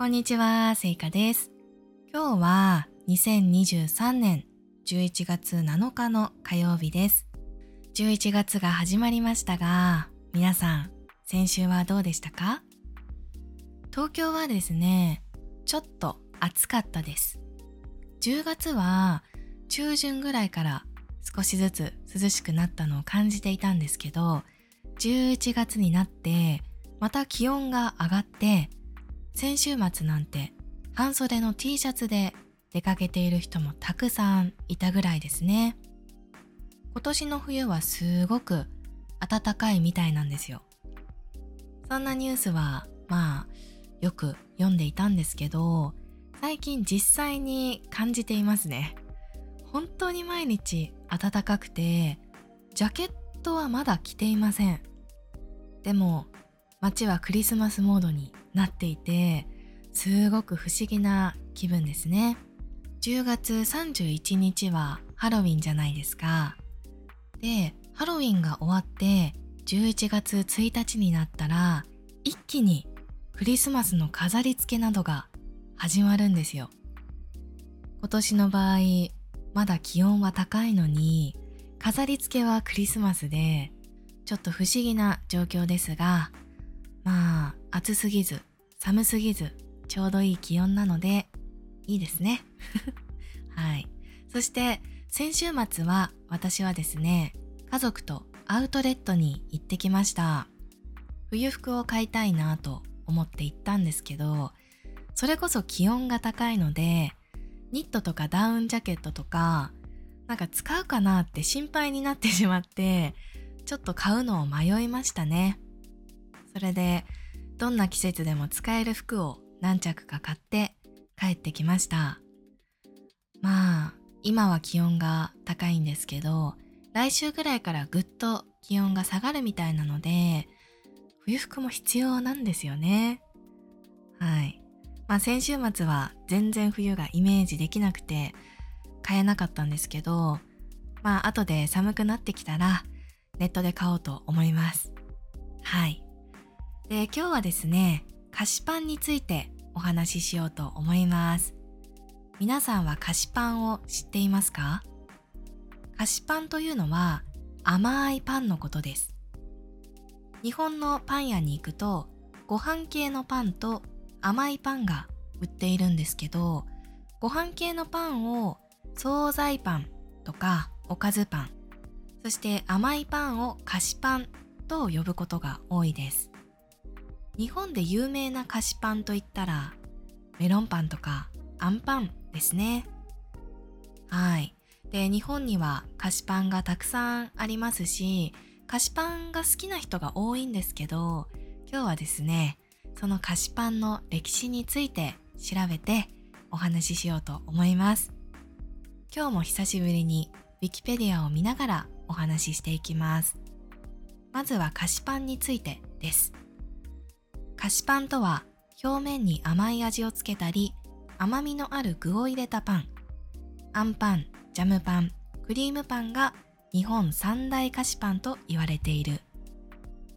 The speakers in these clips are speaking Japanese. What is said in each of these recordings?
こんにちは、せいかです。今日は2023年11月7日の火曜日です。11月が始まりましたが、皆さん、先週はどうでしたか？東京はですね、ちょっと暑かったです。10月は中旬ぐらいから少しずつ涼しくなったのを感じていたんですけど、11月になってまた気温が上がって先週末なんて半袖の T シャツで出かけている人もたくさんいたぐらいですね。今年の冬はすごく暖かいみたいなんですよ。そんなニュースはまあよく読んでいたんですけど最近実際に感じていますね。本当に毎日暖かくてジャケットはまだ着ていません。でも街はクリスマスモードになっていてすごく不思議な気分ですね。10月31日はハロウィンじゃないですか。でハロウィンが終わって11月1日になったら一気にクリスマスの飾り付けなどが始まるんですよ。今年の場合まだ気温は高いのに飾り付けはクリスマスでちょっと不思議な状況ですがまあ暑すぎず寒すぎずちょうどいい気温なのでいいですね。はい。そして先週末は私はですね家族とアウトレットに行ってきました。冬服を買いたいなと思って行ったんですけどそれこそ気温が高いのでニットとかダウンジャケットとかなんか使うかなって心配になってしまってちょっと買うのを迷いましたね。それでどんな季節でも使える服を何着か買って帰ってきました。まあ今は気温が高いんですけど来週ぐらいからぐっと気温が下がるみたいなので冬服も必要なんですよね。はい。まあ先週末は全然冬がイメージできなくて買えなかったんですけどまあ後で寒くなってきたらネットで買おうと思います。はい。で今日はですね菓子パンについてお話ししようと思います。皆さんは菓子パンを知っていますか？菓子パンというのは甘いパンのことです。日本のパン屋に行くとご飯系のパンと甘いパンが売っているんですけどご飯系のパンを惣菜パンとかおかずパンそして甘いパンを菓子パンと呼ぶことが多いです。日本で有名な菓子パンといったらメロンパンとかアンパンですね。はい。で日本には菓子パンがたくさんありますし菓子パンが好きな人が多いんですけど今日はですねその菓子パンの歴史について調べてお話ししようと思います。今日も久しぶりに Wikipedia を見ながらお話ししていきます。まずは菓子パンについてです。菓子パンとは表面に甘い味をつけたり甘みのある具を入れたパン。あんパンジャムパンクリームパンが日本三大菓子パンと言われている。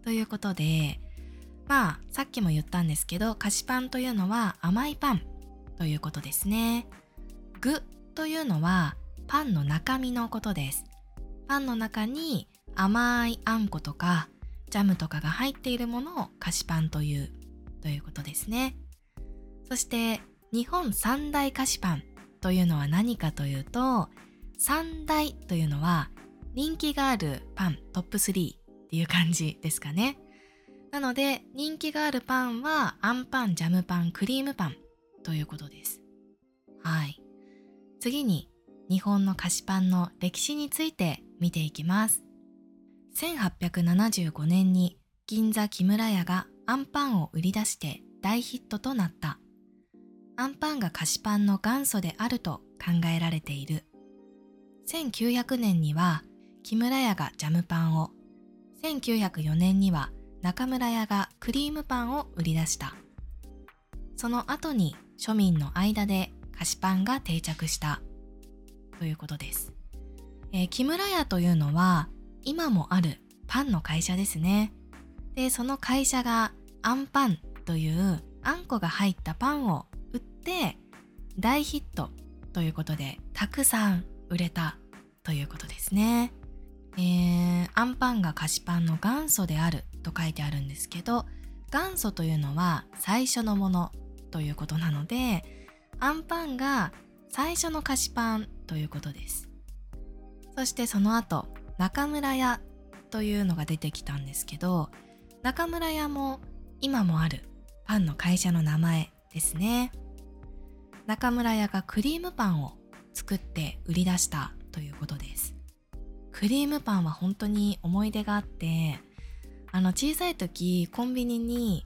ということでまあさっきも言ったんですけど菓子パンというのは甘いパンということですね。具というのはパンの中身のことです。パンの中に甘いあんことかジャムとかが入っているものを菓子パンというということですね。そして日本三大菓子パンというのは何かというと三大というのは人気があるパントップ3っていう感じですかね。なので人気があるパンはあんパンジャムパンクリームパンということです。はい。次に日本の菓子パンの歴史について見ていきます。1875年に銀座木村屋がアンパンを売り出して大ヒットとなった。アンパンが菓子パンの元祖であると考えられている。1900年には木村屋がジャムパンを。1904年には中村屋がクリームパンを売り出した。その後に庶民の間で菓子パンが定着した。ということです、えー木村屋というのは今もあるパンの会社ですねでその会社がアンパンというあんこが入ったパンを売って大ヒットということでたくさん売れたということですね。えー、アンパンが菓子パンの元祖であると書いてあるんですけど元祖というのは最初のものということなのでアンパンが最初の菓子パンということですそしてその後中村屋というのが出てきたんですけど中村屋も今もあるパンの会社の名前ですね。中村屋がクリームパンを作って売り出したということです。クリームパンは本当に思い出があってあの小さい時コンビニに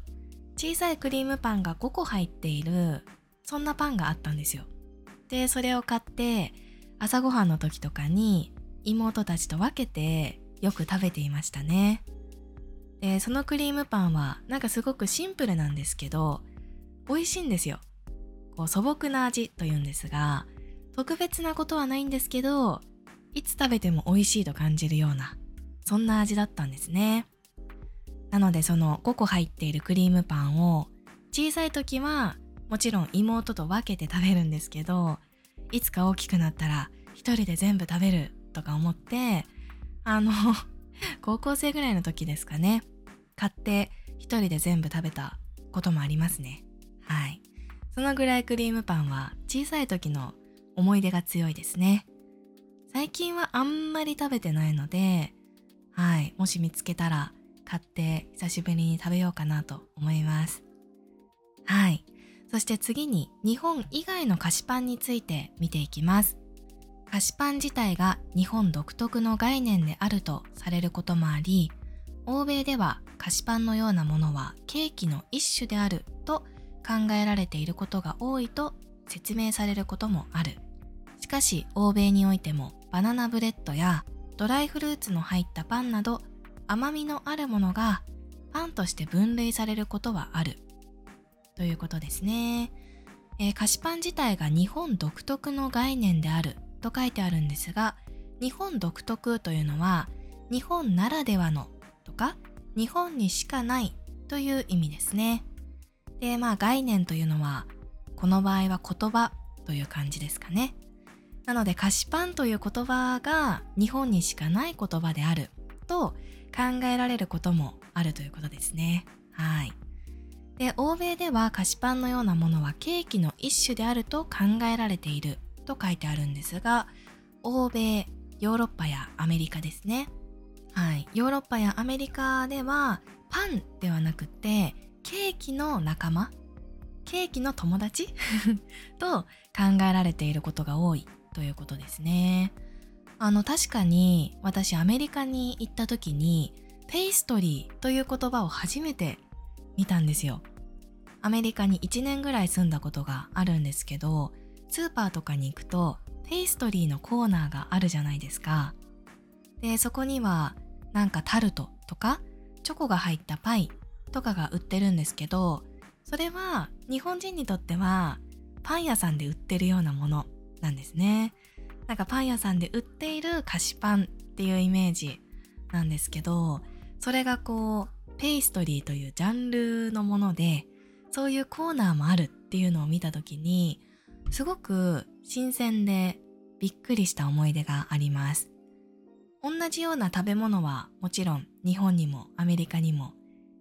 小さいクリームパンが5個入っているそんなパンがあったんですよ。でそれを買って朝ごはんの時とかに妹たちと分けてよく食べていましたね。でそのクリームパンはなんかすごくシンプルなんですけど美味しいんですよ。こう素朴な味というんですが特別なことはないんですけどいつ食べても美味しいと感じるようなそんな味だったんですね。なのでその5個入っているクリームパンを小さい時はもちろん妹と分けて食べるんですけどいつか大きくなったら一人で全部食べるとか思ってあの 高校生ぐらいの時ですかね買って一人で全部食べたこともありますねはいそのぐらいクリームパンは小さい時の思い出が強いですね最近はあんまり食べてないのではいもし見つけたら買って久しぶりに食べようかなと思います。はい。そして次に日本以外の菓子パンについて見ていきます。菓子パン自体が日本独特の概念であるとされることもあり、欧米では菓子パンのようなものはケーキの一種であると考えられていることが多いと説明されることもある。しかし欧米においてもバナナブレッドやドライフルーツの入ったパンなど甘みのあるものがパンとして分類されることはある。ということですね、えー、菓子パン自体が日本独特の概念である。と書いてあるんですが日本独特というのは日本ならではのとか日本にしかないという意味ですねでまあ概念というのはこの場合は言葉という感じですかねなので菓子パンという言葉が日本にしかない言葉であると考えられることもあるということですね。はい。で、欧米では菓子パンのようなものはケーキの一種であると考えられていると書いてあるんですが、欧米、ヨーロッパやアメリカですね。はい。ヨーロッパやアメリカではパンではなくてケーキの仲間、ケーキの友達 と考えられていることが多いということですね。あの確かに私アメリカに行った時にペイストリーという言葉を初めて見たんですよ。アメリカに1年ぐらい住んだことがあるんですけどスーパーとかに行くとペイストリーのコーナーがあるじゃないですか。でそこにはなんかタルトとかチョコが入ったパイとかが売ってるんですけどそれは日本人にとってはパン屋さんで売ってるようなものなんですね。なんかパン屋さんで売っている菓子パンっていうイメージなんですけどそれがこうペイストリーというジャンルのものでそういうコーナーもあるっていうのを見た時にすごく新鮮でびっくりした思い出があります同じような食べ物はもちろん日本にもアメリカにも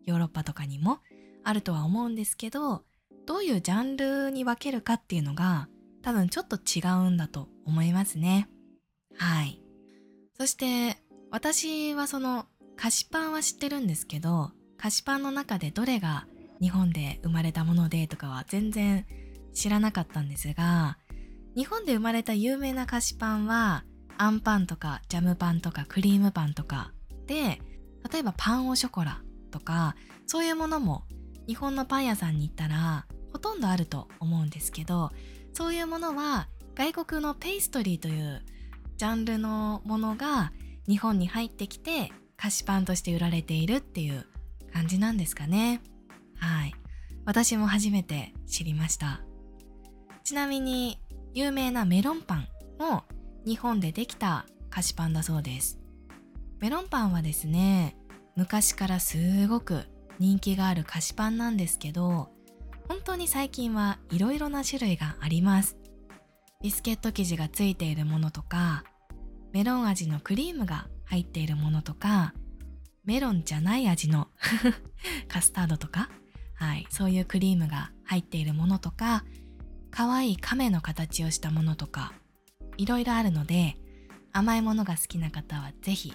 ヨーロッパとかにもあるとは思うんですけどどういうジャンルに分けるかっていうのが多分ちょっと違うんだと思いますね。はい。そして私はその菓子パンは知ってるんですけど菓子パンの中でどれが日本で生まれたものでとかは全然知らなかったんですが日本で生まれた有名な菓子パンはあんパンとかジャムパンとかクリームパンとかで例えばパンオショコラとかそういうものも日本のパン屋さんに行ったらほとんどあると思うんですけどそういうものは外国のペイストリーというジャンルのものが日本に入ってきて菓子パンとして売られているっていう感じなんですかね。はい。私も初めて知りました。ちなみに有名なメロンパンも日本でできた菓子パンだそうです。メロンパンはですね昔からすごく人気がある菓子パンなんですけど本当に最近はいろいろな種類があります。ビスケット生地がついているものとかメロン味のクリームが入っているものとかメロンじゃない味の カスタードとか、はい、そういうクリームが入っているものとか可愛い亀の形をしたものとかいろいろあるので甘いものが好きな方はぜひ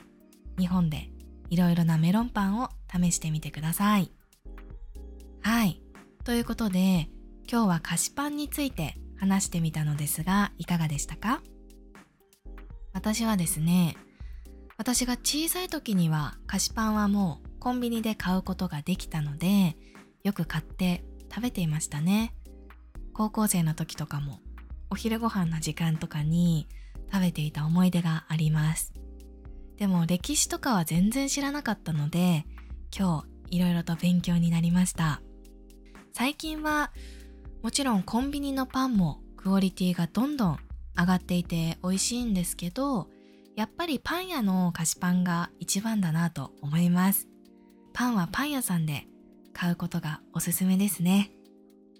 日本でいろいろなメロンパンを試してみてください。はい。ということで今日は菓子パンについて話してみたのですがいかがでしたか？私はですね私が小さい時には菓子パンはもうコンビニで買うことができたのでよく買って食べていましたね高校生の時とかもお昼ご飯の時間とかに食べていた思い出があります。でも歴史とかは全然知らなかったので今日いろいろと勉強になりました。最近はもちろんコンビニのパンもクオリティがどんどん上がっていて美味しいんですけどやっぱりパン屋の菓子パンが一番だなと思います。パンはパン屋さんで買うことがおすすめですね。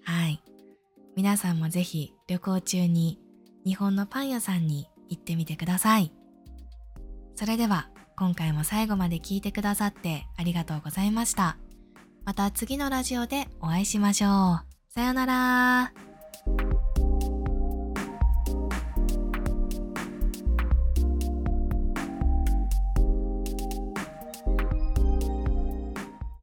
はい。皆さんもぜひ旅行中に日本のパン屋さんに行ってみてください。それでは今回も最後まで聞いてくださってありがとうございました。また次のラジオでお会いしましょう。さよなら。